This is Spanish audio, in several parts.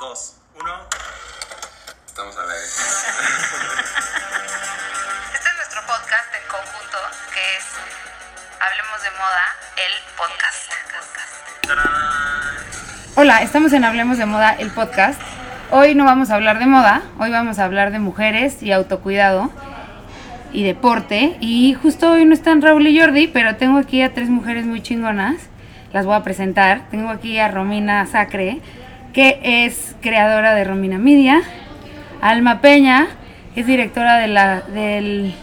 dos, uno. Estamos a ver. Este es nuestro podcast en conjunto, que es Hablemos de Moda, el podcast. Hola, estamos en Hablemos de Moda, el podcast. Hoy no vamos a hablar de moda, hoy vamos a hablar de mujeres y autocuidado y deporte. Y justo hoy no están Raúl y Jordi, pero tengo aquí a tres mujeres muy chingonas. Las voy a presentar. Tengo aquí a Romina Sacre, que es creadora de Romina Media. Alma Peña, que es directora de la, del-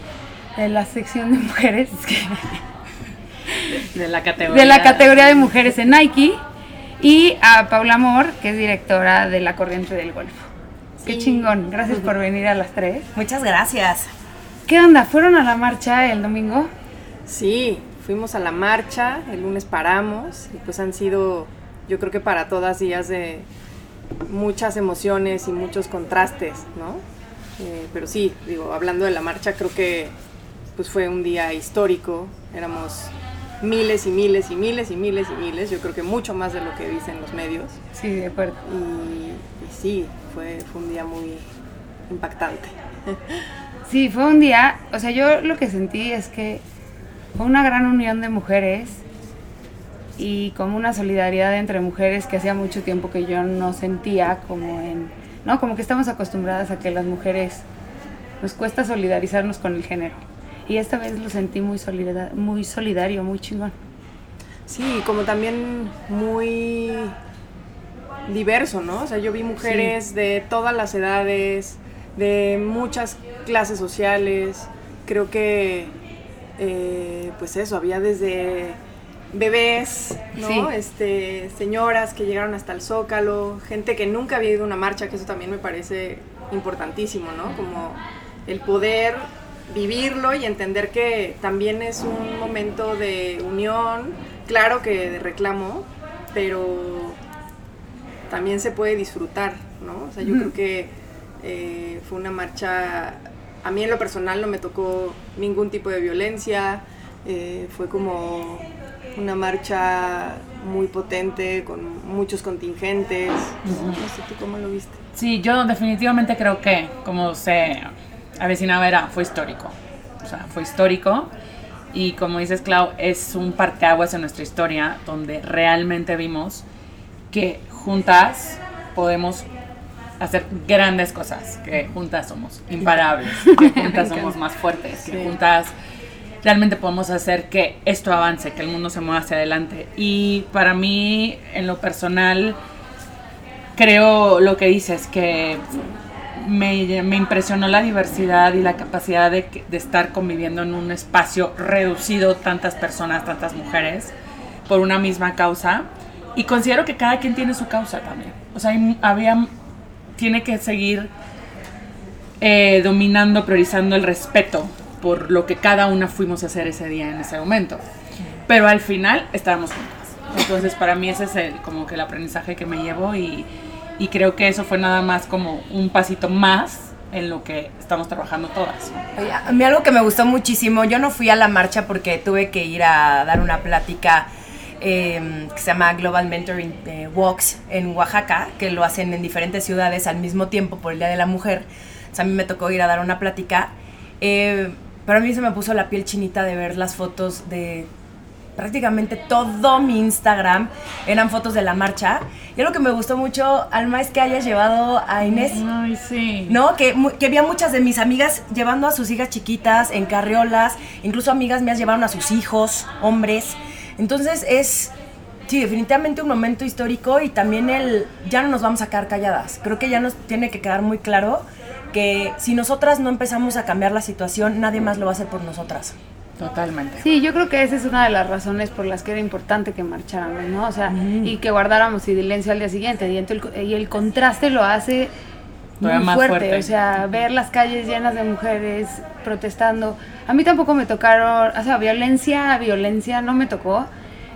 de la sección de mujeres. que- De la categoría. de la categoría de mujeres en Nike y a Paula Amor, que es directora de la Corriente del Golfo. Qué chingón, gracias por venir a las tres. Muchas gracias. ¿Qué onda? ¿Fueron a la marcha el domingo? Sí, fuimos a la marcha, el lunes paramos y pues han sido, yo creo que para todas días de muchas emociones y muchos contrastes, ¿no? Eh, pero sí, digo, hablando de la marcha, creo que pues fue un día histórico, éramos miles y miles y miles y miles y miles, yo creo que mucho más de lo que dicen los medios. Sí, de acuerdo. Y, y sí, fue, fue un día muy impactante. Sí, fue un día, o sea, yo lo que sentí es que fue una gran unión de mujeres y como una solidaridad entre mujeres que hacía mucho tiempo que yo no sentía como en, no, como que estamos acostumbradas a que las mujeres nos cuesta solidarizarnos con el género. Y esta vez lo sentí muy solidar- muy solidario, muy chingón. Sí, como también muy diverso, ¿no? O sea, yo vi mujeres de todas las edades, de muchas clases sociales. Creo que, eh, pues eso, había desde bebés, ¿no? Sí. Este, señoras que llegaron hasta el Zócalo, gente que nunca había ido a una marcha, que eso también me parece importantísimo, ¿no? Como el poder vivirlo y entender que también es un momento de unión, claro que de reclamo, pero también se puede disfrutar, ¿no? O sea, yo creo que eh, fue una marcha, a mí en lo personal no me tocó ningún tipo de violencia, eh, fue como una marcha muy potente, con muchos contingentes. No sé, ¿tú cómo lo viste? Sí, yo definitivamente creo que, como se avecinaba, era, fue histórico. O sea, fue histórico. Y como dices, Clau, es un parteaguas en nuestra historia donde realmente vimos que juntas podemos hacer grandes cosas, que juntas somos imparables, que juntas somos más fuertes, que juntas realmente podemos hacer que esto avance, que el mundo se mueva hacia adelante. Y para mí, en lo personal, creo lo que dices, que me, me impresionó la diversidad y la capacidad de, de estar conviviendo en un espacio reducido, tantas personas, tantas mujeres, por una misma causa. Y considero que cada quien tiene su causa también. O sea, había, tiene que seguir eh, dominando, priorizando el respeto por lo que cada una fuimos a hacer ese día en ese momento. Pero al final estábamos juntas. Entonces para mí ese es el, como que el aprendizaje que me llevo y, y creo que eso fue nada más como un pasito más en lo que estamos trabajando todas. Oye, a mí algo que me gustó muchísimo, yo no fui a la marcha porque tuve que ir a dar una plática eh, que se llama Global Mentoring eh, Walks en Oaxaca, que lo hacen en diferentes ciudades al mismo tiempo por el Día de la Mujer. O sea, a mí me tocó ir a dar una plática. Eh, pero a mí se me puso la piel chinita de ver las fotos de prácticamente todo mi Instagram eran fotos de la marcha. Y algo que me gustó mucho, Alma, es que hayas llevado a Inés. Ay, sí. ¿no? Que, que había muchas de mis amigas llevando a sus hijas chiquitas en carriolas, incluso amigas mías llevaron a sus hijos, hombres. Entonces es, sí, definitivamente un momento histórico y también el, ya no nos vamos a quedar calladas. Creo que ya nos tiene que quedar muy claro que si nosotras no empezamos a cambiar la situación, nadie más lo va a hacer por nosotras. Totalmente. Sí, yo creo que esa es una de las razones por las que era importante que marcháramos, ¿no? O sea, y que guardáramos silencio al día siguiente. Y el, y el contraste lo hace muy más fuerte. fuerte. O sea, ver las calles llenas de mujeres protestando. A mí tampoco me tocaron, o sea, violencia, violencia no me tocó.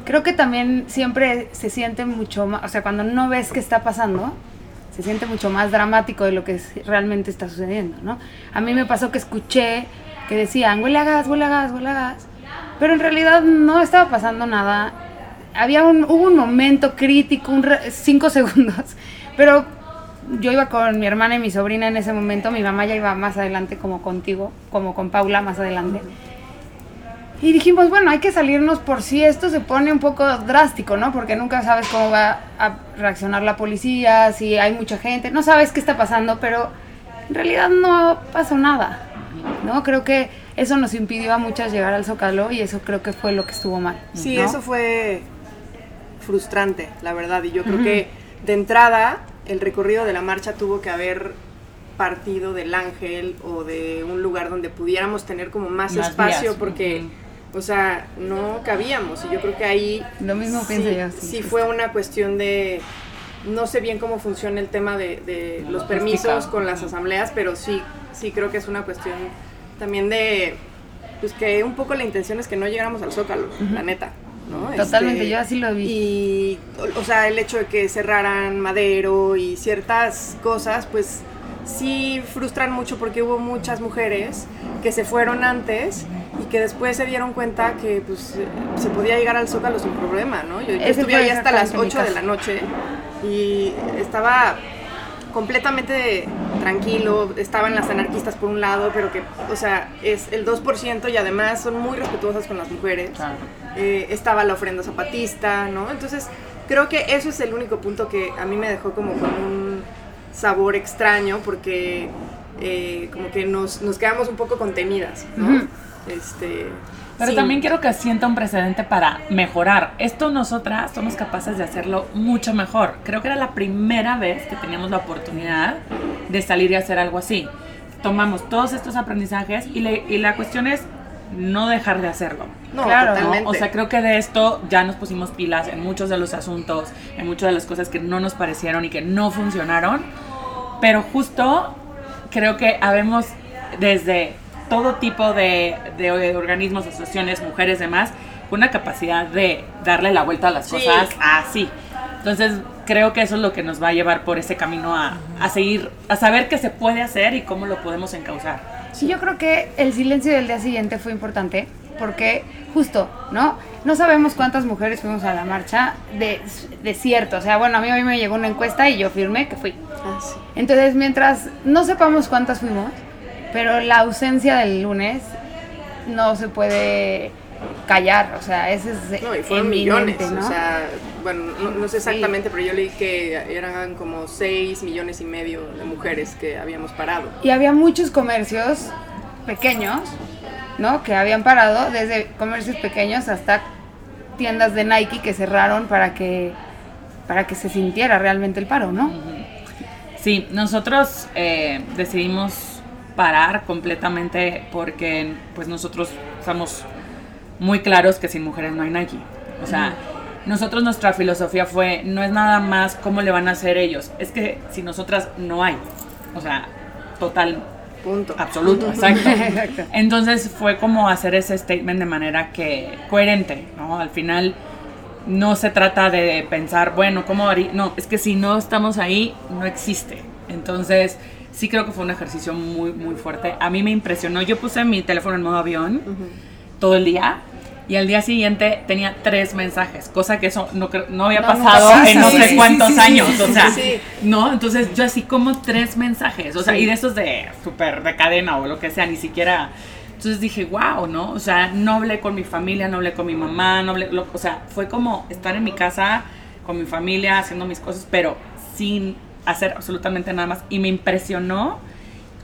Creo que también siempre se siente mucho más, o sea, cuando no ves qué está pasando, se siente mucho más dramático de lo que realmente está sucediendo, ¿no? A mí me pasó que escuché que decían, huele a gas, huele a gas, huele a gas, pero en realidad no estaba pasando nada. Había un, hubo un momento crítico, cinco segundos, pero yo iba con mi hermana y mi sobrina en ese momento, mi mamá ya iba más adelante como contigo, como con Paula más adelante. Y dijimos, bueno, hay que salirnos por si esto se pone un poco drástico, ¿no? Porque nunca sabes cómo va a reaccionar la policía, si hay mucha gente, no sabes qué está pasando, pero en realidad no pasó nada, ¿no? Creo que eso nos impidió a muchas llegar al Zócalo y eso creo que fue lo que estuvo mal. Sí, eso fue frustrante, la verdad. Y yo creo que de entrada el recorrido de la marcha tuvo que haber partido del ángel o de un lugar donde pudiéramos tener como más, Más espacio porque, o sea, no cabíamos. Y yo creo que ahí Lo mismo sí, pienso yo, sí, sí justo. fue una cuestión de... No sé bien cómo funciona el tema de, los permisos con las asambleas, pero sí, sí creo que es una cuestión también de... Pues que un poco la intención es que no llegáramos al Zócalo, la neta. ¿no? Totalmente, Este, yo así lo vi. y, o, o sea, el hecho de que cerraran Madero y ciertas cosas, pues sí frustran mucho porque hubo muchas mujeres que se fueron antes y que después se dieron cuenta que pues eh, se podía llegar al Zócalo sin problema, ¿no? Yo, estuve ahí hasta las exactamente mi 8 de la noche y estaba completamente tranquilo, estaban las anarquistas por un lado, pero que, o sea, es el 2% y además son muy respetuosas con las mujeres Claro. eh, estaba la ofrenda zapatista, ¿no? Entonces, creo que eso es el único punto que a mí me dejó como con un sabor extraño, porque eh, como que nos, nos quedamos un poco contenidas, ¿no? Este, Pero sí. también quiero que sienta un precedente para mejorar. Esto nosotras somos capaces de hacerlo mucho mejor. Creo que era la primera vez que teníamos la oportunidad de salir y hacer algo así. Tomamos todos estos aprendizajes y, le- y la cuestión es no dejar de hacerlo. No, Claro, ¿no? ¿no? totalmente. O sea, creo que de esto ya nos pusimos pilas en muchos de los asuntos, en muchas de las cosas que no nos parecieron y que no funcionaron. Pero justo creo que habemos desde todo tipo de, de organismos, asociaciones, mujeres, demás, con una capacidad de darle la vuelta a las Sí. cosas así. Entonces, creo que eso es lo que nos va a llevar por ese camino a, a seguir, a saber qué se puede hacer y cómo lo podemos encauzar. Sí, yo creo que el silencio del día siguiente fue importante porque justo, ¿no? No sabemos cuántas mujeres fuimos a la marcha de, de cierto. O sea, bueno, a mí hoy me llegó una encuesta y yo firmé que fui. Ah, sí. Entonces, mientras no sepamos cuántas fuimos, pero la ausencia del lunes no se puede callar. O sea, ese es No, y fueron millones, ¿no? o sea, bueno, no, no sé exactamente, pero yo leí que eran como 6 millones y medio de mujeres que habíamos parado. Y había muchos comercios pequeños, ¿no? Que habían parado, desde comercios pequeños hasta tiendas de Nike que cerraron para que para que se sintiera realmente el paro, ¿no? Sí, nosotros eh, decidimos parar completamente porque pues nosotros estamos muy claros que sin mujeres no hay Nike. O sea, nosotros nuestra filosofía fue, no es nada más cómo le van a hacer ellos, es que si nosotras no hay. O sea, total, Punto. absoluto, exacto. Exacto. Entonces fue como hacer ese statement de manera que coherente, ¿no? Al final no se trata de pensar, bueno, ¿cómo haría? No, es que si no estamos ahí, no existe. Entonces, sí creo que fue un ejercicio muy, muy fuerte. A mí me impresionó. Yo puse mi teléfono en modo avión todo el día. Y al día siguiente tenía tres mensajes, cosa que eso no, no había No, pasado pasa. en no Sí, sé sí, cuántos años. o sea. ¿no? Entonces yo así como tres mensajes, o sea, y de esos de súper de cadena o lo que sea, ni siquiera... Entonces dije, wow, ¿no? O sea, no hablé con mi familia, no hablé con mi mamá, no hablé... lo- o sea, fue como estar en mi casa con mi familia, haciendo mis cosas, pero sin hacer absolutamente nada más. Y me impresionó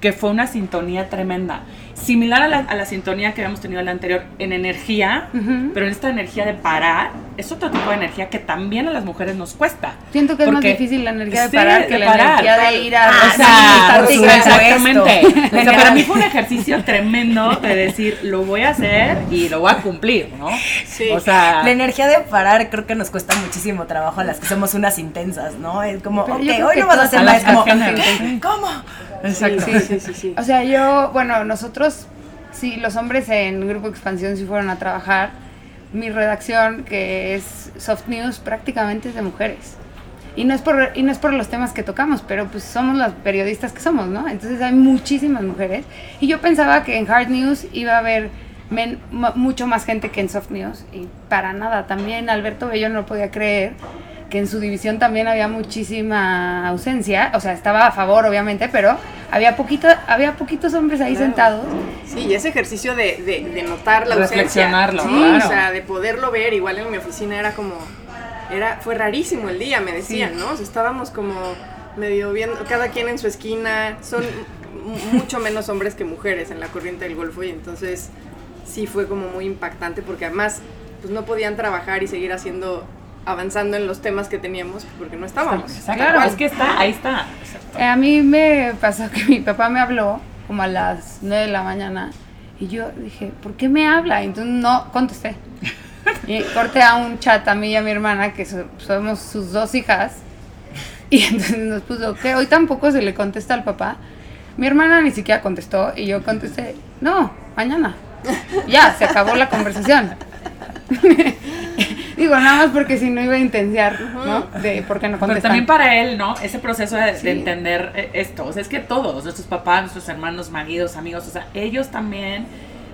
que fue una sintonía tremenda. Similar a la, a la sintonía que habíamos tenido en la anterior en energía, pero esta energía de parar es otro tipo de energía que también a las mujeres nos cuesta. Siento que es más difícil la energía de Sí, parar que de la parar. energía de ir a Ah, o sí, sea, por sí, supuesto. exactamente. O sea, para mí fue un ejercicio tremendo de decir, lo voy a hacer y lo voy a cumplir, ¿no? Sí. O sea, La energía de parar creo que nos cuesta muchísimo trabajo a las que somos unas intensas, ¿no? Es como, Pero ok, hoy no vas a hacer Es como. ¿Cómo? exacto. Sí, sí, sí, sí. O sea, yo, bueno, nosotros, sí, los hombres en Grupo Expansión sí fueron a trabajar. Mi redacción, que es Soft News, prácticamente es de mujeres. Y no es por, y no es por los temas que tocamos, pero pues somos las periodistas que somos, ¿no? Entonces hay muchísimas mujeres. Y yo pensaba que en Hard News iba a haber men- mu- mucho más gente que en Soft News. Y para nada, también Alberto Bello no lo podía creer que en su división también había muchísima ausencia, o sea, estaba a favor obviamente, pero había poquito, había poquitos hombres ahí Claro. sentados. Sí, y ese ejercicio de, de, de notar la ausencia. Reflexionarlo, Sí, claro. o sea, de poderlo ver, igual en mi oficina era como, era, fue rarísimo el día, me decían, Sí. ¿no? O sea, estábamos como medio viendo, cada quien en su esquina, son mucho menos hombres que mujeres en la corriente del Golfo y entonces sí fue como muy impactante porque además pues no podían trabajar y seguir haciendo, avanzando en los temas que teníamos porque no estábamos. Claro. Es que está, ahí está. Eh, a mí me pasó que mi papá me habló como a las 9 de la mañana y yo dije, ¿por qué me habla? Y entonces no contesté. Y corté a un chat a mí y a mi hermana, que so- somos sus dos hijas, y entonces nos puso que hoy tampoco se le contesta al papá. Mi hermana ni siquiera contestó y yo contesté, no, mañana. Ya, se acabó la conversación. Digo, nada más porque si no iba a intensiar, ¿no? De por qué no Pero contestan. también para él, ¿no? Ese proceso de, de entender eh, esto. O sea, es que todos, nuestros papás, nuestros hermanos, maridos, amigos, o sea, ellos también.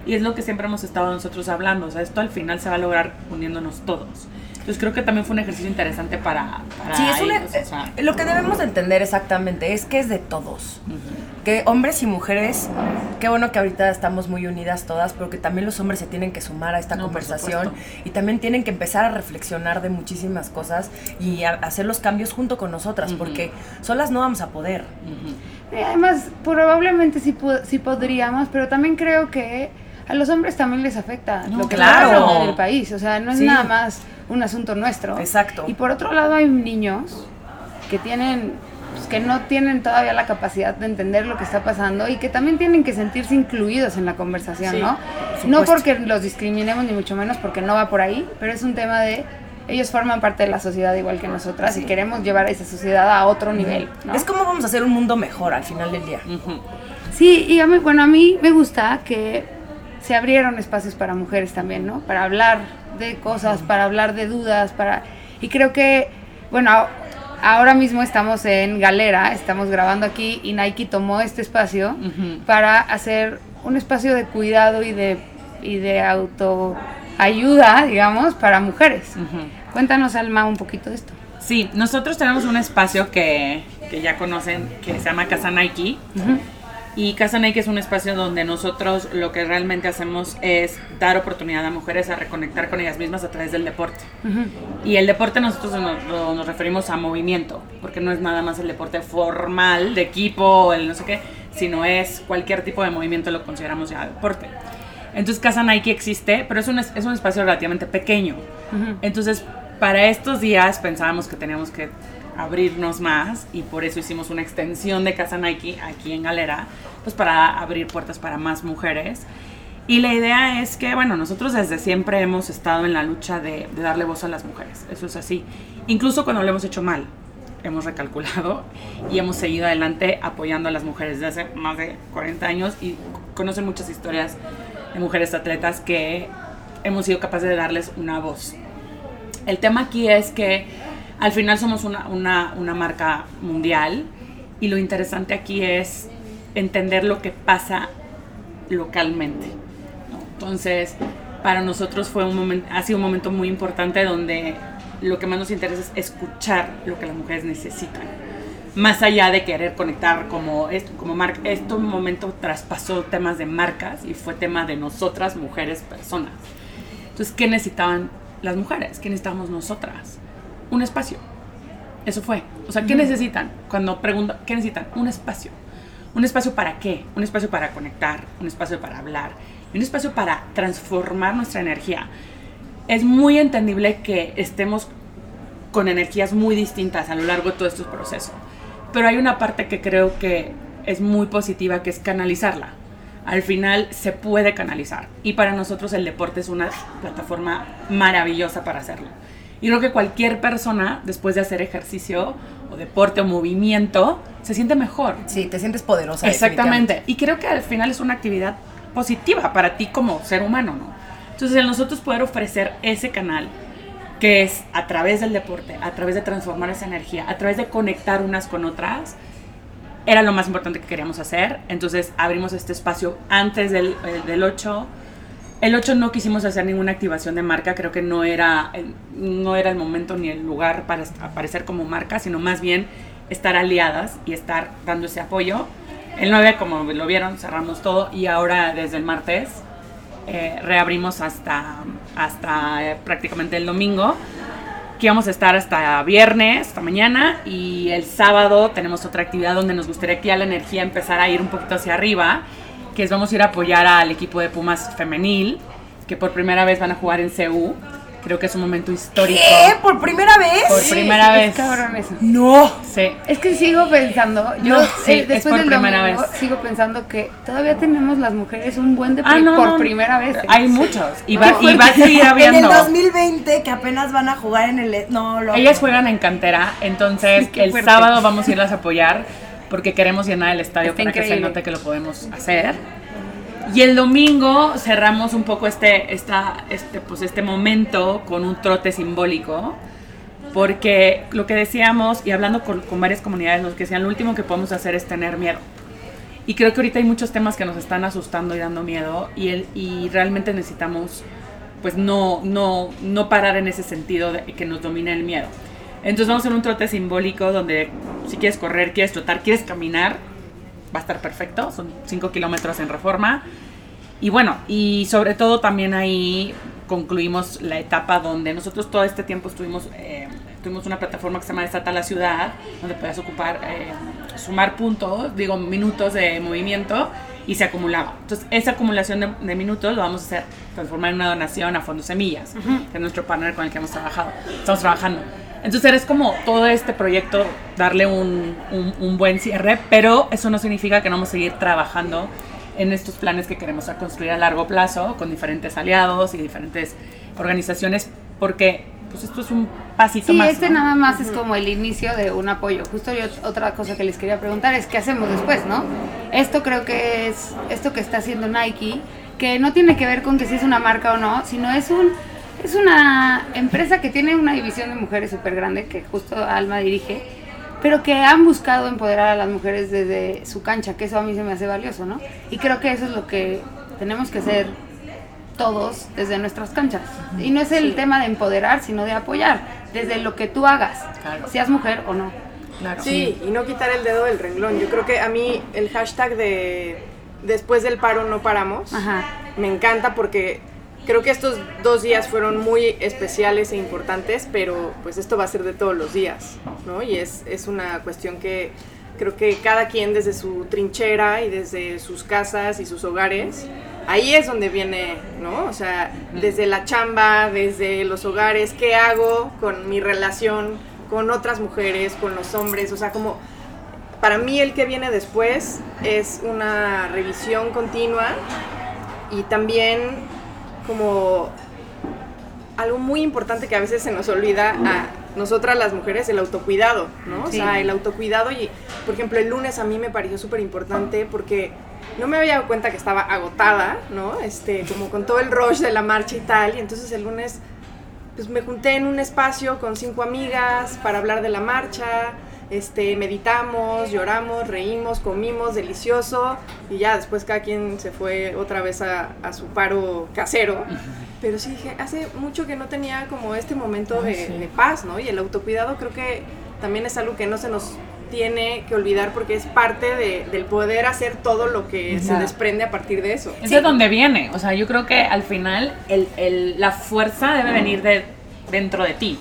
Y es lo que siempre hemos estado nosotros hablando. O sea, esto al final se va a lograr uniéndonos todos. Entonces creo que también fue un ejercicio interesante para, para Sí, es una- ellos, o sea. lo que debemos de entender exactamente es que es de todos. Que hombres y mujeres, qué bueno que ahorita estamos muy unidas todas, pero que también los hombres se tienen que sumar a esta No, conversación y también tienen que empezar a reflexionar de muchísimas cosas y a- hacer los cambios junto con nosotras, porque solas no vamos a poder. Eh, Además, probablemente sí, sí podríamos, pero también creo que a los hombres también les afecta No, lo que claro. pasando en el país. O sea, no es Sí. nada más un asunto nuestro. Exacto. Y por otro lado hay niños que tienen pues, que no tienen todavía la capacidad de entender lo que está pasando y que también tienen que sentirse incluidos en la conversación, Sí, ¿no? por No porque los discriminemos ni mucho menos porque no va por ahí, pero es un tema de ellos forman parte de la sociedad igual que nosotras y queremos llevar a esa sociedad a otro nivel, ¿no? Es como vamos a hacer un mundo mejor al final del día. Sí, y a mí, bueno, a mí me gusta que se abrieron espacios para mujeres también, ¿no? Para hablar de cosas, para hablar de dudas, para... Y creo que, bueno, ahora mismo estamos en Galera, estamos grabando aquí y Nike tomó este espacio para hacer un espacio de cuidado y de, y de autoayuda, digamos, para mujeres. Cuéntanos, Alma, un poquito de esto. Sí, nosotros tenemos un espacio que, que ya conocen que se llama Casa Nike. Y Casa Nike es un espacio donde nosotros lo que realmente hacemos es dar oportunidad a mujeres a reconectar con ellas mismas a través del deporte. Y el deporte nosotros nos, nos referimos a movimiento, porque no es nada más el deporte formal de equipo, el no sé qué, sino es cualquier tipo de movimiento lo consideramos ya deporte. Entonces Casa Nike existe, pero es un, es es un espacio relativamente pequeño. Entonces para estos días pensábamos que teníamos que abrirnos más y por eso hicimos una extensión de Casa Nike aquí en Galera, pues para abrir puertas para más mujeres. Y la idea es que, bueno, nosotros desde siempre hemos estado en la lucha de, darle voz a las mujeres, eso es así. Incluso cuando lo hemos hecho mal, hemos recalculado y hemos seguido adelante apoyando a las mujeres desde hace más de 40 años y conocen muchas historias de mujeres atletas que hemos sido capaces de darles una voz. El tema aquí es que al final somos una, una, una marca mundial y lo interesante aquí es entender lo que pasa localmente. Entonces, para nosotros fue un momento, ha sido un momento muy importante donde lo que más nos interesa es escuchar lo que las mujeres necesitan. Más allá de querer conectar como esto, como marca, este momento traspasó temas de marcas y fue tema de nosotras, mujeres, personas. Entonces, ¿qué necesitaban las mujeres? ¿Qué necesitamos nosotras? Un espacio. Eso fue. O sea, ¿qué necesitan? Cuando pregunto, ¿qué necesitan? Un espacio. ¿Un espacio para qué? Un espacio para conectar, un espacio para hablar, un espacio para transformar nuestra energía. Es muy entendible que estemos con energías muy distintas a lo largo de todo este proceso. Pero hay una parte que creo que es muy positiva, que es canalizarla. Al final se puede canalizar. Y para nosotros el deporte es una plataforma maravillosa para hacerlo. Y creo que cualquier persona, después de hacer ejercicio o deporte o movimiento, se siente mejor. Sí, te sientes poderosa. Exactamente. Y creo que al final es una actividad positiva para ti como ser humano, ¿no? Entonces, el nosotros poder ofrecer ese canal, que es a través del deporte, a través de transformar esa energía, a través de conectar unas con otras, era lo más importante que queríamos hacer. Entonces, abrimos este espacio antes del, eh, del 8 El 8 no quisimos hacer ninguna activación de marca, creo que no era, no era el momento ni el lugar para aparecer como marca, sino más bien estar aliadas y estar dando ese apoyo. El 9, como lo vieron, cerramos todo y ahora desde el martes eh, reabrimos hasta, hasta eh, prácticamente el domingo, que vamos a estar hasta viernes, hasta mañana, y el sábado tenemos otra actividad donde nos gustaría que ya la energía empezara a ir un poquito hacia arriba, que es vamos a ir a apoyar al equipo de Pumas femenil, que por primera vez van a jugar en CU. Creo que es un momento histórico. ¿Qué? ¿Por primera vez? Por primera Es vez. cabrón eso. No. Sí. Es que sigo pensando, yo No, eh, sí, es después por del primera domingo vez. sigo pensando que todavía tenemos las mujeres un buen de Ah, no, por no. primera vez. ¿eh? Hay Sí. muchos. Y No, va, y va a seguir En el habiendo. 2020, que apenas van a jugar en el... No, lo... Ellas juegan en cantera, entonces el fuerte. sábado vamos a irlas a apoyar porque queremos llenar el estadio Está para que se increíble. note que lo podemos hacer. Y el domingo cerramos un poco este, esta, este, pues este momento con un trote simbólico, porque lo que decíamos, y hablando con, con varias comunidades, que decían, lo último que podemos hacer es tener miedo. Y creo que ahorita hay muchos temas que nos están asustando y dando miedo, y, el, y realmente necesitamos pues no, no, no parar en ese sentido de que nos domine el miedo. Entonces vamos a hacer un trote simbólico donde si quieres correr, quieres trotar, quieres caminar, va a estar perfecto, son 5 kilómetros en reforma. Y bueno, y sobre todo también ahí concluimos la etapa donde nosotros todo este tiempo estuvimos, eh, tuvimos una plataforma que se llama Desata la Ciudad, donde podías ocupar, eh, sumar puntos, digo, minutos de movimiento y se acumulaba. Entonces, esa acumulación de, de minutos lo vamos a hacer, transformar en una donación a Fondo Semillas, que es nuestro partner con el que hemos trabajado, estamos trabajando. Entonces es como todo este proyecto darle un, un- un buen cierre, pero eso no significa que no vamos a seguir trabajando en estos planes que queremos a construir a largo plazo con diferentes aliados y diferentes organizaciones, porque pues esto es un pasito Sí, más. este ¿no? nada más es como el inicio de un apoyo. Justo yo otra cosa que les quería preguntar es qué hacemos después, ¿no? Esto creo que es esto que está haciendo Nike, que no tiene que ver con que si es una marca o no, sino es un es una empresa que tiene una división de mujeres súper grande que justo Alma dirige, pero que han buscado empoderar a las mujeres desde su cancha, que eso a mí se me hace valioso, ¿no? Y creo que eso es lo que tenemos que hacer todos desde nuestras canchas. Y no es el tema de empoderar, sino de apoyar, desde lo que tú hagas, Claro. seas mujer o no. Claro. Sí, y no quitar el dedo del renglón. Yo creo que a mí el hashtag de después del paro no paramos Ajá. me encanta porque creo que estos dos días fueron muy especiales e importantes, pero pues esto va a ser de todos los días, ¿no? Y es, es una cuestión que creo que cada quien desde su trinchera y desde sus casas y sus hogares, ahí es donde viene, ¿no? O sea, desde la chamba, desde los hogares, ¿qué hago con mi relación con otras mujeres, con los hombres? O sea, como para mí el que viene después es una revisión continua y también como algo muy importante que a veces se nos olvida a nosotras las mujeres, el autocuidado, ¿no? Sí. O sea, el autocuidado y, por ejemplo, el lunes a mí me pareció súper importante porque no me había dado cuenta que estaba agotada, ¿no? Este, como con todo el rush de la marcha y tal, y entonces el lunes pues me junté en un espacio con cinco amigas para hablar de la marcha, este, meditamos, lloramos, reímos, comimos, delicioso, y ya después cada quien se fue otra vez a, a su paro casero. Pero sí dije, hace mucho que no tenía como este momento de, de paz, ¿no? Y el autocuidado creo que también es algo que no se nos tiene que olvidar porque es parte de- del poder hacer todo lo que se desprende a partir de eso. Es de donde viene. O sea, yo creo que al final el- el- la fuerza debe venir de dentro de ti.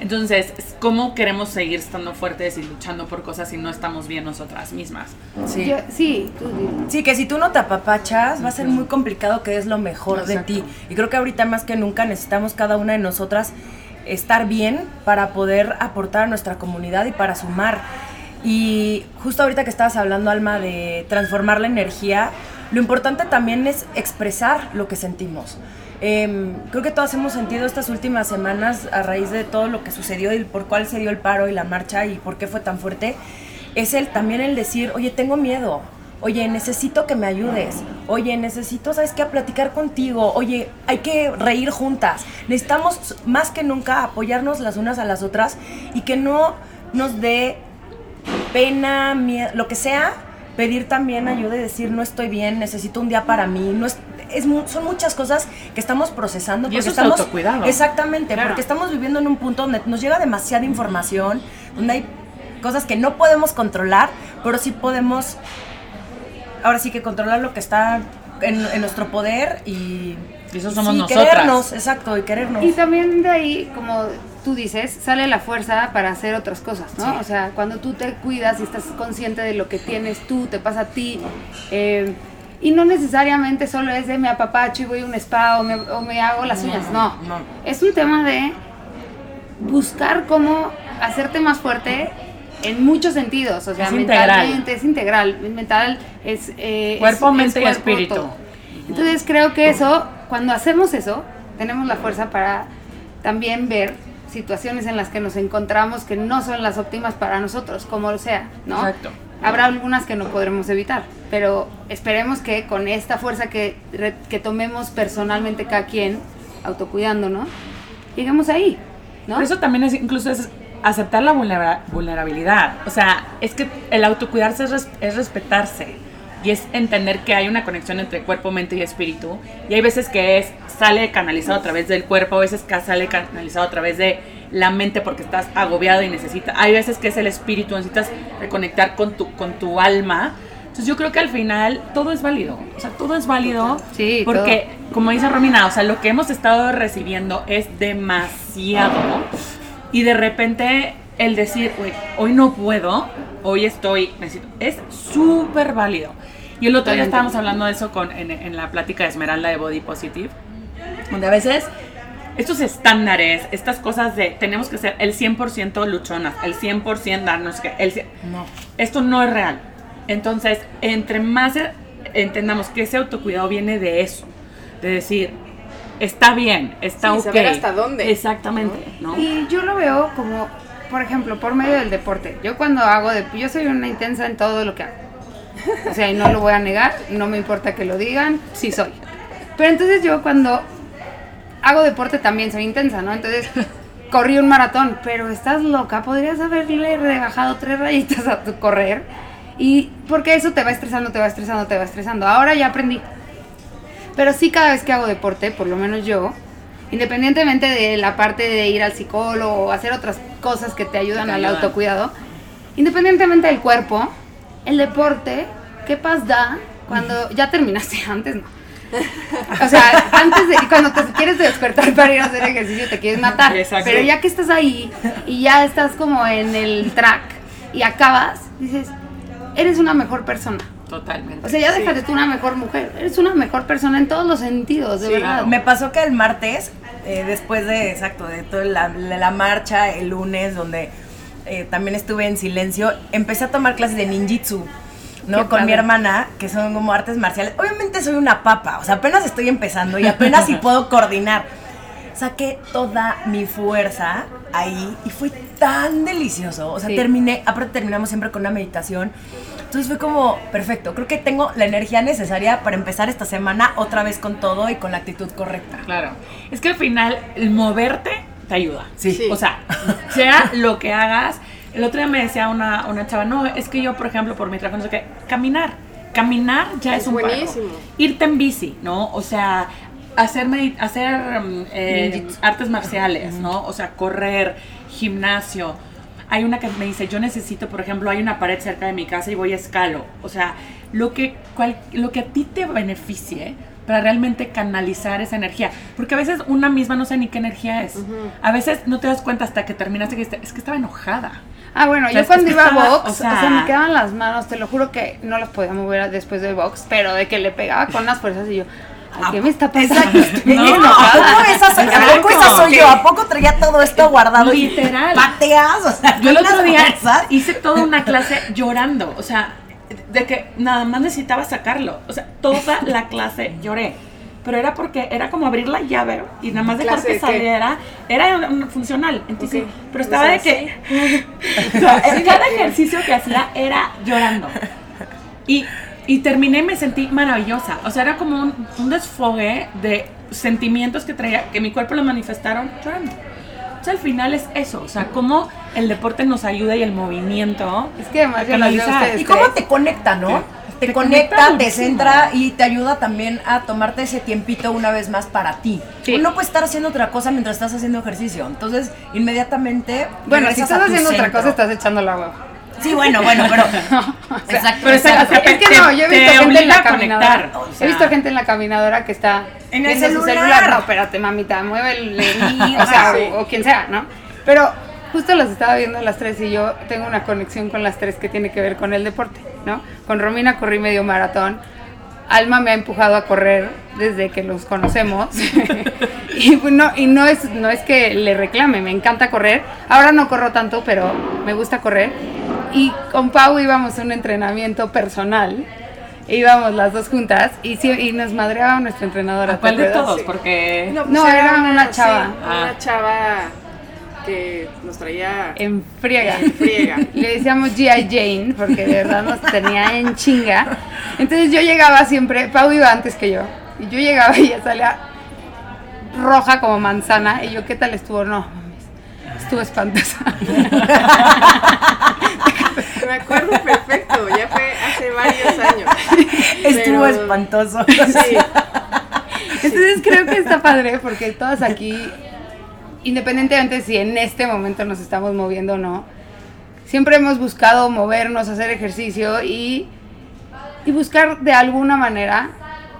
Entonces, ¿cómo queremos seguir estando fuertes y luchando por cosas si no estamos bien nosotras mismas? Sí. Yo- sí, tú. Sí, que si tú no te apapachas, va a ser muy complicado que es lo mejor de ti. Y creo que ahorita más que nunca necesitamos cada una de nosotras estar bien para poder aportar a nuestra comunidad y para sumar. Y justo ahorita que estabas hablando, Alma, de transformar la energía, lo importante también es expresar lo que sentimos. Em, creo que todas hemos sentido estas últimas semanas a raíz de todo lo que sucedió y por cuál se dio el paro y la marcha y por qué fue tan fuerte. Es el, también el decir, oye, tengo miedo, oye, necesito que me ayudes, oye, necesito, ¿sabes qué? A platicar contigo, oye, hay que reír juntas. Necesitamos más que nunca apoyarnos las unas a las otras y que no nos dé pena, miedo, lo que sea, pedir también ayuda y decir, no estoy bien, necesito un día para mí. No es, es son muchas cosas que estamos procesando. Y porque eso es estamos, autocuidado. Exactamente, Claro. porque estamos viviendo en un punto donde nos llega demasiada información, donde hay cosas que no podemos controlar, pero sí podemos, ahora sí que controlar lo que está en, en nuestro poder y... Y eso somos sí, nosotras. querernos, exacto, y querernos. Y también de ahí, como tú dices, sale la fuerza para hacer otras cosas, ¿no? Sí. O sea, cuando tú te cuidas y estás consciente de lo que tienes tú, te pasa a ti, eh, y no necesariamente solo es de me apapacho y voy a un spa o me, o me hago las uñas, no. no. Es un tema de buscar cómo hacerte más fuerte en muchos sentidos, o sea, Es integral. mentalmente, es integral, mental es... eh, Cuerpo, es- es mente y espíritu. todo. Entonces creo que eso, cuando hacemos eso, tenemos la fuerza para también ver situaciones en las que nos encontramos que no son las óptimas para nosotros, como lo sea, ¿no? Exacto. Habrá algunas que no podremos evitar, pero esperemos que con esta fuerza que, que tomemos personalmente cada quien, autocuidándonos, lleguemos ahí, ¿no? Por eso también es incluso es aceptar la vulnera- vulnerabilidad. O sea, es que el autocuidarse es, es respetarse y es entender que hay una conexión entre cuerpo, mente y espíritu. Y hay veces que es sale canalizado a través del cuerpo, a veces que sale canalizado a través de la mente porque estás agobiado y necesitas. Hay veces que es el espíritu, necesitas reconectar con tu, con tu alma. Entonces yo creo que al final todo es válido. O sea, todo es válido. Sí, Porque, como dice Romina, o sea, lo que hemos estado recibiendo es demasiado. Y de repente el decir, "Güey, hoy no puedo, hoy estoy, necesito, es súper válido. Y el otro día estábamos hablando de eso con, en, en la plática de Esmeralda de Body Positive, donde a veces estos estándares, estas cosas de tenemos que ser el 100% luchonas, el 100% darnos que, el, No. esto no es real. Entonces, entre más entendamos que ese autocuidado viene de eso, de decir, está bien, está Sí, ok. saber hasta dónde. Exactamente, ¿no? Y yo lo veo como, por ejemplo, por medio del deporte. Yo cuando hago de, yo soy una intensa en todo lo que hago. O sea, y no lo voy a negar, no me importa que lo digan, sí soy. Pero entonces yo cuando hago deporte también soy intensa, ¿no? Entonces corrí un maratón, pero estás loca, podrías haberle rebajado tres rayitas a tu correr. Y porque eso te va estresando, te va estresando, te va estresando. Ahora ya aprendí. Pero sí cada vez que hago deporte, por lo menos yo, independientemente de la parte de ir al psicólogo o hacer otras cosas que te ayudan te al ayudan. autocuidado, independientemente del cuerpo, el deporte, ¿qué paz da cuando ya terminaste antes? No. O sea, antes de cuando te quieres despertar para ir a hacer ejercicio te quieres matar, Exacto. pero ya que estás ahí y ya estás como en el track y acabas, dices, eres una mejor persona. Totalmente. O sea, ya déjate tú una mejor mujer. Eres una mejor persona en todos los sentidos, de Sí, verdad. Me pasó que el martes, eh, después de, exacto, de toda la marcha, el lunes, donde eh, también estuve en silencio, empecé a tomar clases de ninjitsu, ¿no? Qué Con mi hermana, que son como artes marciales. Obviamente soy una papa, o sea, apenas estoy empezando y apenas si puedo coordinar. Saqué toda mi fuerza ahí y fue tan delicioso. O sea, Sí. terminé, aparte terminamos siempre con una meditación. Entonces fue como, perfecto, creo que tengo la energía necesaria para empezar esta semana otra vez con todo y con la actitud correcta. Claro. Es que al final, el moverte te ayuda. Sí. Sí. O sea, sea lo que hagas. El otro día me decía una, una chava, no, es que yo, por ejemplo, por mi trabajo, no sé qué, caminar. Caminar ya es, Es un paro. buenísimo. Irte en bici, ¿no? O sea, hacer, hacer mm, eh, artes marciales, ¿no? O sea, correr, gimnasio. Hay una que me dice, yo necesito, por ejemplo, hay una pared cerca de mi casa y voy a escalo. O sea, lo que, cual- lo que a ti te beneficie para realmente canalizar esa energía. Porque a veces una misma no sabe ni qué energía es. A veces no te das cuenta hasta que terminaste que es que estaba enojada. Ah, bueno, yo cuando iba a box, o o sea, me quedaban las manos, te lo juro que no las podía mover después del box, pero de que le pegaba con las fuerzas y yo, ay, ¿qué me está pasando? Estoy No, ¿a poco esa soy, ¿a poco esa soy yo? ¿A poco traía todo esto guardado? y Literal. Pateas, o sea, Yo el otro día fuerzas. hice toda una clase llorando, o sea, de que nada más necesitaba sacarlo, o sea, toda la clase lloré. Pero era porque era como abrir la llave y nada más dejar ¿Clase que de qué? saliera. Era un- un funcional. Entonces, Ok. pero estaba O de sea, que. o sea, cada ejercicio que hacía era llorando. Y, y terminé y me sentí maravillosa. O sea, era como un, un desfogue de sentimientos que traía, que mi cuerpo lo manifestaron llorando. O sea, al final es eso. O sea, cómo el deporte nos ayuda y el movimiento. Es que además canalizar. ¿Y cómo te conecta, no? Te, Te conecta, conecta te centra y te ayuda también a tomarte ese tiempito una vez más para ti. Sí. No puedes estar haciendo otra cosa mientras estás haciendo ejercicio. Entonces, inmediatamente. Bueno, si estás haciendo otra cosa, estás echando la hueva. Sí, bueno, bueno, pero. exacto. pero exacto. o sea, Es que te- no, yo he visto gente en la caminadora. o sea. He visto gente en la caminadora que está En el viendo su celular. No, espérate, mamita, muévele. o sea, Sí. o, o quien sea, ¿no? Pero justo las estaba viendo a las tres y yo tengo una conexión con las tres que tiene que ver con el deporte, ¿no? Con Romina corrí medio maratón. Alma me ha empujado a correr desde que los conocemos. y no, y no es, no es que le reclame, me encanta correr. Ahora no corro tanto, pero me gusta correr. Y con Pau íbamos a un entrenamiento personal. Íbamos las dos juntas y, sí- y nos madreaba nuestra entrenadora. ¿A cuál ¿te de todos? Porque... No, era una chava. sí, Ah. una chava que nos traía En friega. en friega. Le decíamos G.I. Jane porque de verdad nos tenía en chinga. Entonces yo llegaba siempre, Pau iba antes que yo, y yo llegaba y ella salía roja como manzana. Y yo, ¿qué tal estuvo? No, mames, estuvo espantosa. Me acuerdo perfecto, ya fue hace varios años. Estuvo Pero- espantoso. Sí, Entonces creo que está padre porque todas aquí, independientemente si en este momento nos estamos moviendo o no, siempre hemos buscado movernos, hacer ejercicio y, y buscar de alguna manera,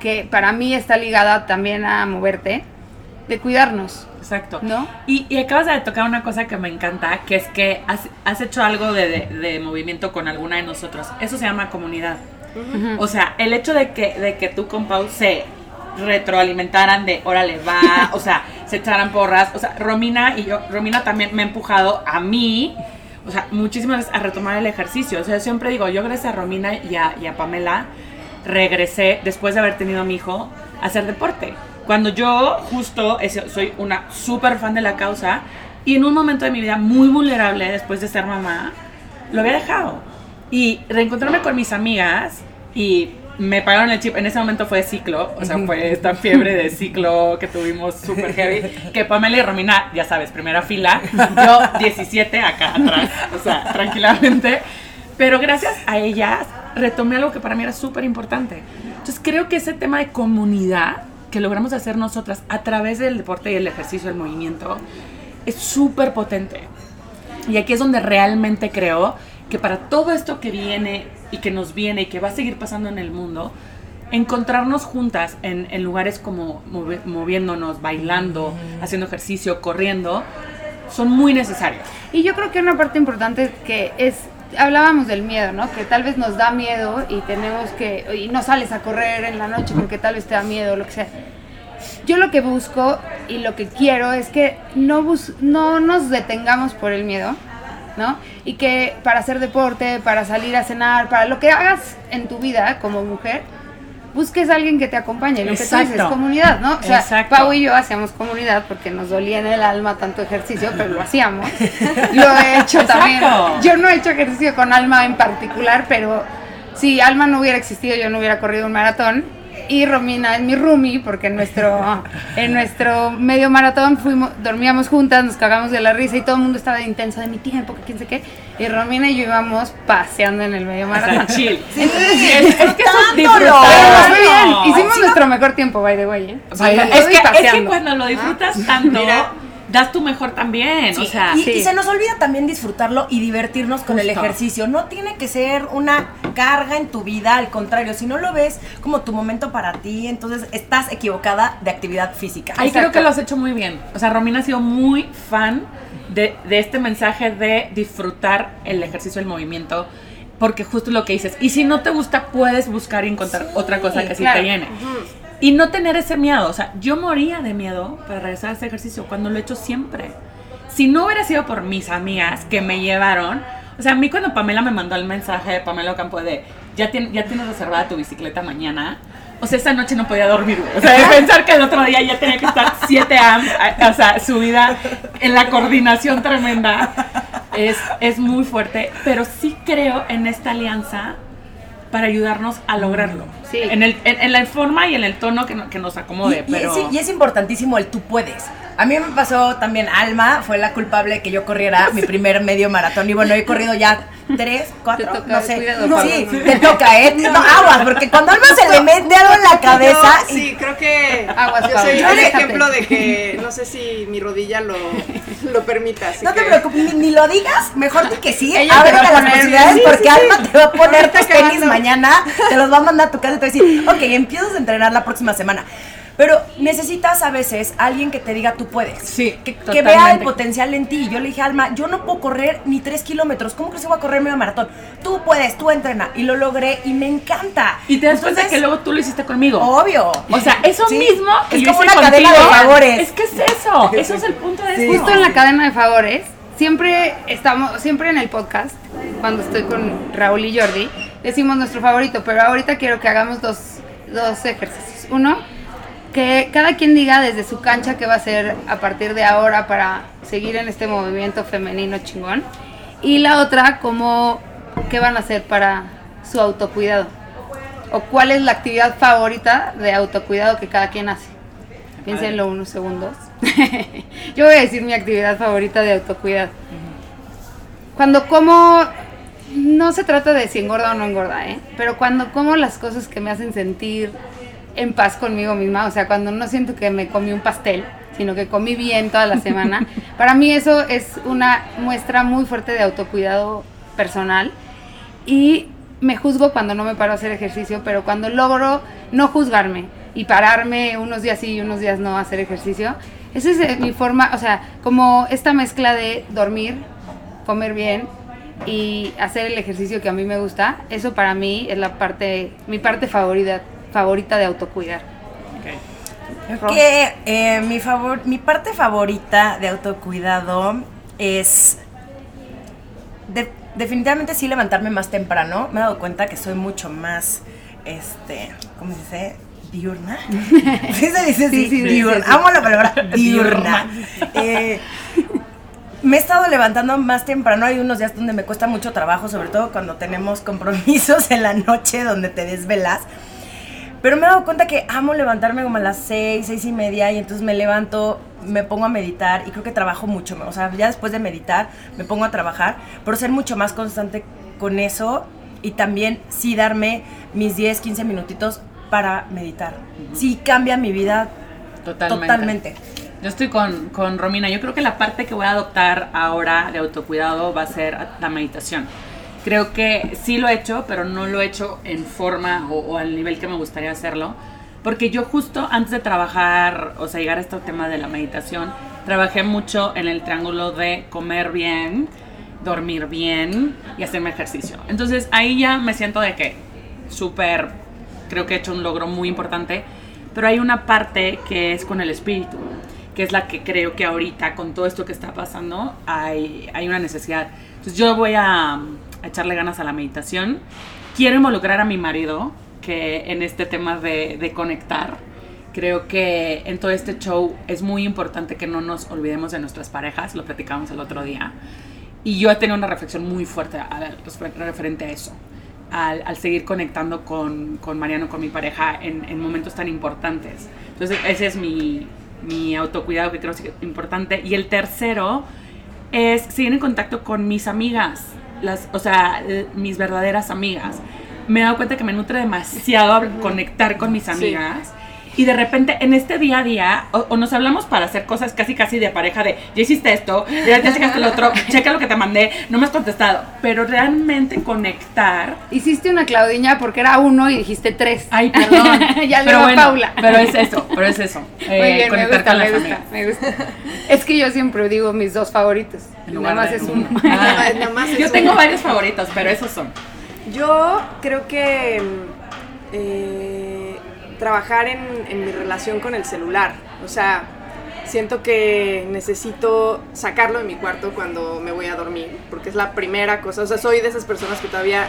que para mí está ligada también a moverte, de cuidarnos, Exacto. ¿no? Y, y acabas de tocar una cosa que me encanta, que es que has, has hecho algo de, de- de movimiento con alguna de nosotros. Eso se llama comunidad. O sea, el hecho de que, de que tú con Pau se retroalimentaran de órale va, o sea, se echaran porras. O sea, Romina y yo, Romina también me ha empujado a mí, o sea, muchísimas veces a retomar el ejercicio. O sea, yo siempre digo, yo gracias a Romina y a, y a Pamela regresé, después de haber tenido a mi hijo, a hacer deporte. Cuando yo justo soy una súper fan de la causa y en un momento de mi vida muy vulnerable después de ser mamá, lo había dejado. Y reencontrarme con mis amigas y me pagaron el chip. En ese momento fue ciclo, o sea, fue esta fiebre de ciclo que tuvimos súper heavy. Que Pamela y Romina, ya sabes, primera fila. Yo 17 acá atrás, o sea, tranquilamente. Pero gracias a ellas retomé algo que para mí era súper importante. Entonces creo que ese tema de comunidad que logramos hacer nosotras a través del deporte y el ejercicio, el movimiento, es súper potente. Y aquí es donde realmente creo que para todo esto que viene y que nos viene y que va a seguir pasando en el mundo, encontrarnos juntas en, en lugares como movi- moviéndonos, bailando, haciendo ejercicio, corriendo, son muy necesarios. Y yo creo que una parte importante que es, hablábamos del miedo, ¿no? Que tal vez nos da miedo y tenemos que, y no sales a correr en la noche porque tal vez te da miedo, lo que sea. Yo lo que busco y lo que quiero es que no, bus no nos detengamos por el miedo, ¿no? Y que para hacer deporte, para salir a cenar, para lo que hagas en tu vida como mujer, busques a alguien que te acompañe, lo que tú dices, comunidad, ¿no? O sea, Exacto. Pau y yo hacíamos comunidad porque nos dolía en el alma tanto ejercicio, pero lo hacíamos. Lo he hecho Exacto. también. Yo no he hecho ejercicio con Alma en particular, pero si Alma no hubiera existido, yo no hubiera corrido un maratón. Y Romina es mi roomie, porque en nuestro, en nuestro medio maratón fuimos, dormíamos juntas, nos cagamos de la risa y todo el mundo estaba intenso de mi tiempo, que quién sé qué. Y Romina y yo íbamos paseando en el medio O sea, maratón. chill. Entonces, es, es que es fue bien. Hicimos nuestro mejor tiempo, by the way. ¿eh? Bailando Es y que, es que cuando lo disfrutas tanto, Mira. Das tu mejor también. o sea, y, sí. y se nos olvida también disfrutarlo y divertirnos con el ejercicio. No tiene que ser una carga en tu vida, al contrario, si no lo ves como tu momento para ti, entonces estás equivocada de actividad física. Ahí creo que lo has hecho muy bien. O sea, Romina ha sido muy fan de, de este mensaje de disfrutar el ejercicio, el movimiento, porque justo lo que dices. Y si no te gusta, puedes buscar y encontrar Sí, otra cosa que sí claro. te llene. Y no tener ese miedo. O sea, yo moría de miedo para regresar a ese ejercicio cuando lo he hecho siempre. Si no hubiera sido por mis amigas que me llevaron, o sea, a mí cuando Pamela me mandó el mensaje de Pamela Ocampo de ya, tien- ya tienes reservada tu bicicleta mañana, o sea, esa noche no podía dormir, güey. O sea, de pensar que el otro día ya tenía que estar 7 am, o sea, subida en la coordinación tremenda, es, es muy fuerte, pero sí creo en esta alianza para ayudarnos a lograrlo. Sí. En, el, en, en la forma y en el tono que, no- que nos acomode, Y, y pero... es, y es importantísimo el tú puedes. A mí me pasó también, Alma fue la culpable que yo corriera mi primer medio maratón. Y bueno, he corrido ya tres, cuatro, Te toca, no sé. cuidado, sí, te toca, ¿eh? No, aguas, porque cuando Alma se le mete algo en la cabeza... Yo, y- sí, creo que Aguas, yo soy el ejemplo de que no sé si mi rodilla lo, lo permita. Así no te preocupes, ni, ni lo digas, mejor di que sí. Ábrete las posibilidades sí, porque sí, Alma te va a poner tus tenis mañana, te los va a mandar a tu casa y te va a decir, ok, empiezas a entrenar la próxima semana. Pero necesitas a veces alguien que te diga tú puedes. Sí, que, vea el potencial en ti. Y Yo le dije, Alma, yo no puedo correr ni tres kilómetros. ¿Cómo crees que voy a correr medio maratón? Tú puedes, tú entrena. Y lo logré y me encanta. Y te das cuenta que luego tú lo hiciste conmigo. Obvio. O sea, eso Sí, mismo que es yo como hice una cadena de favores. Es que es eso. Eso es el punto de Sí. Justo en la cadena de favores, siempre estamos, siempre en el podcast, cuando estoy con Raúl y Jordi, decimos nuestro favorito, pero ahorita quiero que hagamos dos, dos ejercicios. Uno, que cada quien diga desde su cancha qué va a hacer a partir de ahora para seguir en este movimiento femenino chingón. Y la otra, como qué van a hacer para su autocuidado. O cuál es la actividad favorita de autocuidado que cada quien hace. Piénsenlo unos segundos. Yo voy a decir mi actividad favorita de autocuidado. Cuando como, no se trata de si engorda o no engorda, ¿eh? Pero cuando como las cosas que me hacen sentir en paz conmigo misma, o sea, cuando no siento que me comí un pastel, sino que comí bien toda la semana, para mí eso es una muestra muy fuerte de autocuidado personal. Y me juzgo cuando no me paro a hacer ejercicio, pero cuando logro no juzgarme y pararme unos días sí y unos días no a hacer ejercicio, esa es eh, mi forma, o sea, como esta mezcla de dormir, comer bien y hacer el ejercicio que a mí me gusta, eso para mí es la parte, mi parte favorita, favorita de autocuidar. Que eh, mi, favor, mi parte favorita de autocuidado es de- definitivamente sí levantarme más temprano. Me he dado cuenta que soy mucho más, este, ¿cómo se dice? Diurna. ¿Sí se dice Sí, así? sí, sí, diurna. sí, sí. Amo la palabra diurna. Eh, me he estado levantando más temprano. Hay unos días donde me cuesta mucho trabajo, sobre todo cuando tenemos compromisos en la noche donde te desvelas. Pero me he dado cuenta que amo levantarme como a las seis, seis y media y entonces me levanto, me pongo a meditar y creo que trabajo mucho. O sea, ya después de meditar me pongo a trabajar, pero ser mucho más constante con eso y también sí darme mis 10, 15 minutitos para meditar. Sí cambia mi vida Totalmente. totalmente. Yo estoy con, con Romina. Yo creo que la parte que voy a adoptar ahora de autocuidado va a ser la meditación. Creo que sí lo he hecho, pero no lo he hecho en forma o, o al nivel que me gustaría hacerlo. Porque yo justo antes de trabajar, o sea, llegar a este tema de la meditación, trabajé mucho en el triángulo de comer bien, dormir bien y hacerme ejercicio. Entonces ahí ya me siento de que súper, creo que he hecho un logro muy importante, pero hay una parte que es con el espíritu, que es la que creo que ahorita con todo esto que está pasando hay, hay una necesidad. Entonces yo voy a, a echarle ganas a la meditación. Quiero involucrar a mi marido que en este tema de, de conectar. Creo que en todo este show es muy importante que no nos olvidemos de nuestras parejas, lo platicamos el otro día. Y yo he tenido una reflexión muy fuerte a- a- referente a eso, al, al seguir conectando con, con Mariano, con mi pareja, en, en momentos tan importantes. Entonces, ese es mi, mi autocuidado que creo que es importante. Y el tercero es seguir en contacto con mis amigas, las, o sea, mis verdaderas amigas. Me he dado cuenta que me nutre demasiado conectar con mis amigas. Y de repente en este día a día, o, o nos hablamos para hacer cosas casi casi de pareja de, ya hiciste esto, ya, ya checaste lo otro, checa lo que te mandé, no me has contestado. Pero realmente conectar, Hiciste una Claudiña porque era uno y dijiste tres. ay, perdón. ya le pero bueno, Paula. Pero es eso, pero es eso. Muy eh, me conectar gusta, con me gusta, amigas. me gusta. Es que yo siempre digo mis dos favoritos. Nada más es uno. Ah, Nada más es yo uno. tengo varios favoritos, pero esos son. Yo creo que mm, eh, trabajar en, en mi relación con el celular. O sea, siento que necesito sacarlo de mi cuarto cuando me voy a dormir, porque es la primera cosa. O sea, soy de esas personas que todavía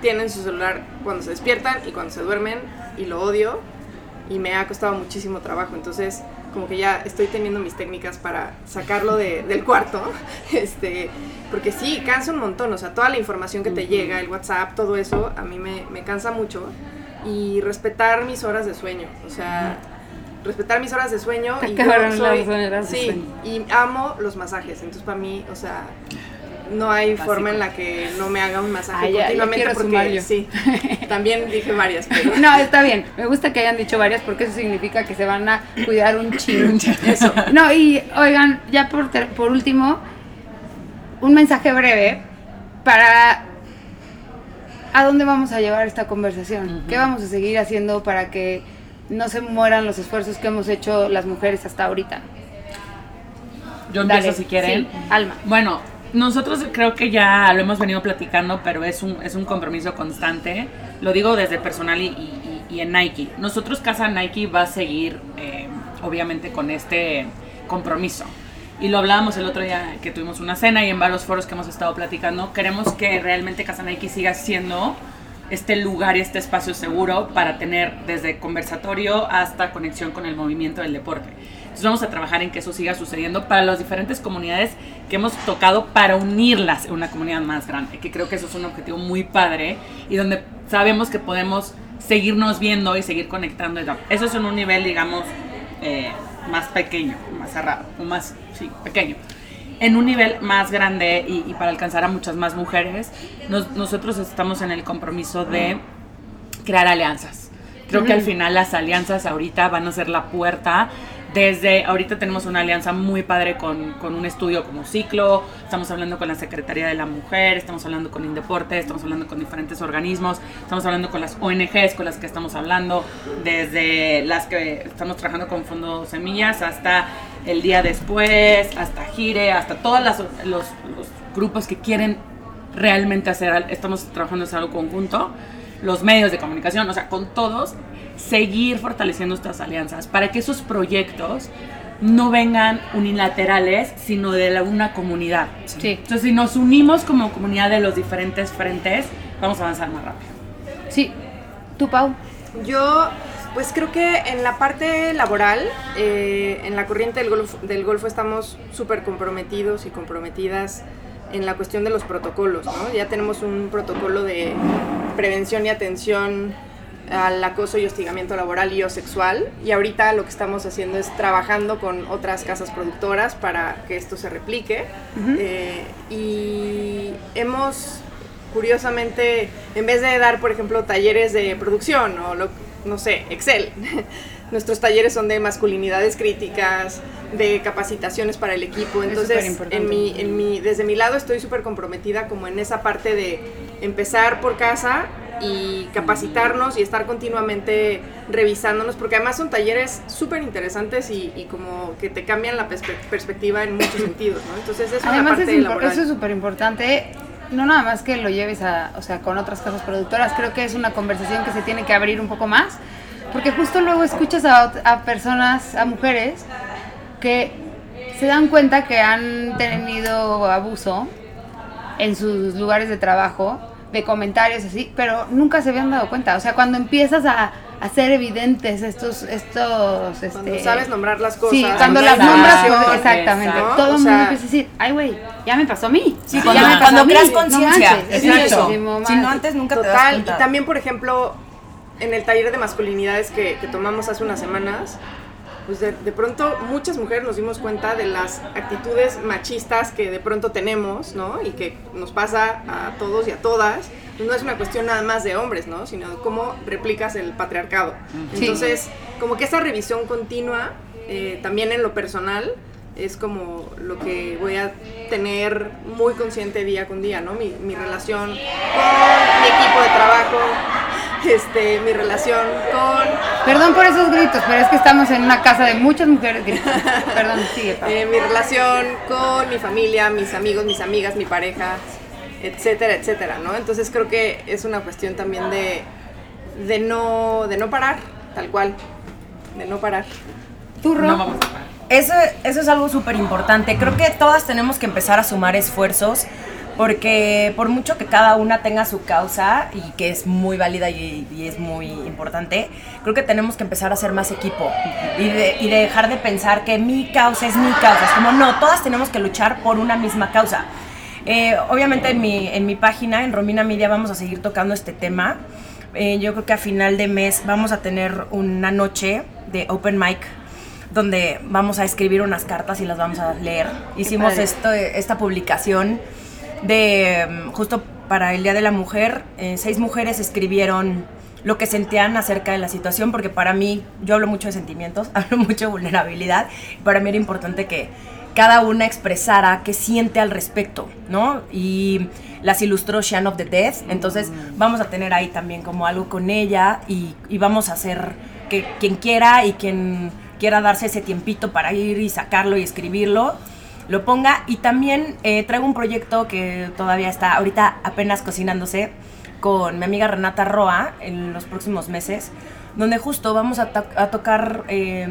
tienen su celular cuando se despiertan y cuando se duermen y lo odio y me ha costado muchísimo trabajo. Entonces, como que ya estoy teniendo mis técnicas para sacarlo de- del cuarto. Este, porque sí, cansa un montón. O sea, toda la información que te llega, el WhatsApp, todo eso, a mí me, me cansa mucho. Y respetar mis horas de sueño. O sea, respetar mis horas de sueño. Te y yo acabaron soy- las horas de sí, sueño. y amo los masajes. Entonces, para mí, o sea, no hay forma en la que no me haga un masaje Ah, ya- ya continuamente quiero sumar porque yo. sí. También dije varias, pero No, está bien. Me gusta que hayan dicho varias porque eso significa que se van a cuidar un chingo. eso. No, y oigan, ya por, ter- por último, un mensaje breve para a dónde vamos a llevar esta conversación. ¿Qué vamos a seguir haciendo para que no se mueran los esfuerzos que hemos hecho las mujeres hasta ahorita? Yo empiezo Dale. si quieren. Sí, Alma. Bueno, nosotros creo que ya lo hemos venido platicando, pero es un, es un compromiso constante. Lo digo desde personal y, y- y en Nike. Nosotros, Casa Nike, va a seguir, eh, obviamente, con este compromiso. Y lo hablábamos el otro día que tuvimos una cena y en varios foros que hemos estado platicando. Queremos que realmente Casa Nike siga siendo este lugar y este espacio seguro para tener desde conversatorio hasta conexión con el movimiento del deporte. Entonces vamos a trabajar en que eso siga sucediendo para las diferentes comunidades que hemos tocado para unirlas en una comunidad más grande, que creo que eso es un objetivo muy padre y donde sabemos que podemos seguirnos viendo y seguir conectando. Eso es en un nivel, digamos, eh, más pequeño, más cerrado, o más, sí, pequeño en un nivel más grande y, y para alcanzar a muchas más mujeres, nos- nosotros estamos en el compromiso de crear alianzas. Creo que al final las alianzas ahorita van a ser la puerta. Desde ahorita tenemos una alianza muy padre con, con un estudio como Ciclo, estamos hablando con la Secretaría de la Mujer, estamos hablando con Indeporte, estamos hablando con diferentes organismos, estamos hablando con las ONGs con las que estamos hablando, desde las que estamos trabajando con Fondo Semillas hasta el día después, hasta Gire, hasta todos los, los grupos que quieren realmente hacer, estamos trabajando en algo conjunto, los medios de comunicación, o sea, con todos, seguir fortaleciendo estas alianzas para que esos proyectos no vengan unilaterales, sino de la- una comunidad. Sí. Entonces, si nos unimos como comunidad de los diferentes frentes, vamos a avanzar más rápido. Sí. ¿Tú, Pau? Yo, pues creo que en la parte laboral, eh, en la corriente del golfo, del golfo estamos súper comprometidos y comprometidas en la cuestión de los protocolos, ¿no? Ya tenemos un protocolo de prevención y atención al acoso y hostigamiento laboral y o sexual. Y ahorita lo que estamos haciendo es trabajando con otras casas productoras para que esto se replique. Eh, y hemos curiosamente, en vez de dar, por ejemplo, talleres de producción o, lo- no sé, Excel, nuestros talleres son de masculinidades críticas, de capacitaciones para el equipo. Es Entonces, en mi, en mi, desde mi lado estoy súper comprometida como en esa parte de empezar por casa y capacitarnos y estar continuamente revisándonos, porque además son talleres súper interesantes y, y como que te cambian la perspe- perspectiva en muchos sentidos, ¿no? Entonces, eso Además, es laboral. eso es súper importante. No nada más que lo lleves a, o sea, con otras casas productoras. Creo que es una conversación que se tiene que abrir un poco más. Porque justo luego escuchas a, a personas, a mujeres, que se dan cuenta que han tenido abuso en sus lugares de trabajo, de comentarios así, pero nunca se habían dado cuenta. O sea, cuando empiezas a hacer evidentes estos, estos, Cuando este, sabes nombrar las cosas. Sí, cuando las nombras, pues, exactamente. exacto. Todo el mundo sea- empieza a decir, ay, güey, ya me pasó a mí. Sí, Ya cuando, me pasó cuando a mí. creas No conciencia. es exacto. eso. Si no, antes nunca te das Total, cuenta. y también, por ejemplo, en el taller de masculinidades que, que tomamos hace unas semanas, pues de, de pronto muchas mujeres nos dimos cuenta de las actitudes machistas que de pronto tenemos, ¿no? Y que nos pasa a todos y a todas. No es una cuestión nada más de hombres, ¿no? Sino de cómo replicas el patriarcado. Sí. Entonces, como que esa revisión continua, eh, también en lo personal, es como lo que voy a tener muy consciente día con día, ¿no? Mi, mi relación con mi equipo de trabajo, este, mi relación con Perdón por esos gritos, pero es que estamos en una casa de muchas mujeres gritando. Perdón, sigue, eh, mi relación con mi familia, mis amigos, mis amigas, mi pareja, etcétera, etcétera, ¿no? Entonces creo que es una cuestión también de, de, no, de no parar, tal cual, de no parar. ¿Tú, Ro? No vamos a parar. Eso, eso es algo súper importante. Creo que todas tenemos que empezar a sumar esfuerzos porque por mucho que cada una tenga su causa y que es muy válida y, y es muy importante, creo que tenemos que empezar a hacer más equipo y, de, y de dejar de pensar que mi causa es mi causa. Es como, no, todas tenemos que luchar por una misma causa. Eh, obviamente en mi, en mi página, en Romina Media, vamos a seguir tocando este tema. Eh, yo creo que a final de mes vamos a tener una noche de open mic donde vamos a escribir unas cartas y las vamos a leer. Hicimos esto, esta publicación de mm, justo para el Día de la Mujer. eh, seis mujeres escribieron lo que sentían acerca de la situación, porque para mí, yo hablo mucho de sentimientos, hablo mucho de vulnerabilidad, y para mí era importante que cada una expresara qué siente al respecto, ¿no? Y las ilustró Shan of the Dead, entonces vamos a tener ahí también como algo con ella y, y vamos a hacer que quien quiera y quien quiera darse ese tiempito para ir y sacarlo y escribirlo, lo ponga. Y también eh, traigo un proyecto que todavía está ahorita apenas cocinándose con mi amiga Renata Roa en los próximos meses, donde justo vamos a, to- a tocar eh,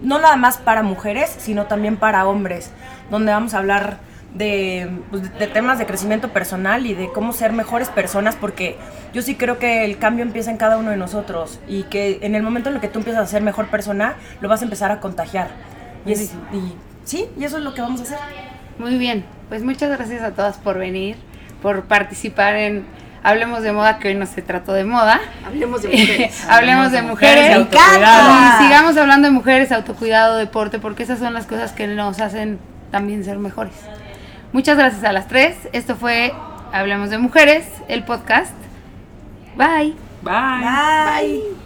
no nada más para mujeres, sino también para hombres, donde vamos a hablar de, pues, de temas de crecimiento personal y de cómo ser mejores personas, porque yo sí creo que el cambio empieza en cada uno de nosotros y que en el momento en el que tú empiezas a ser mejor persona, lo vas a empezar a contagiar. Y, es- y sí, y eso es lo que vamos a hacer. Muy bien, pues muchas gracias a todas por venir, por participar en Hablemos de Moda, que hoy no se trató de moda. Hablemos de mujeres. Hablemos de de mujeres. y autocuidado. Y sigamos hablando de mujeres, autocuidado, deporte, porque esas son las cosas que nos hacen también ser mejores. Muchas gracias a las tres. Esto fue Hablemos de Mujeres, el podcast. Bye. Bye. Bye.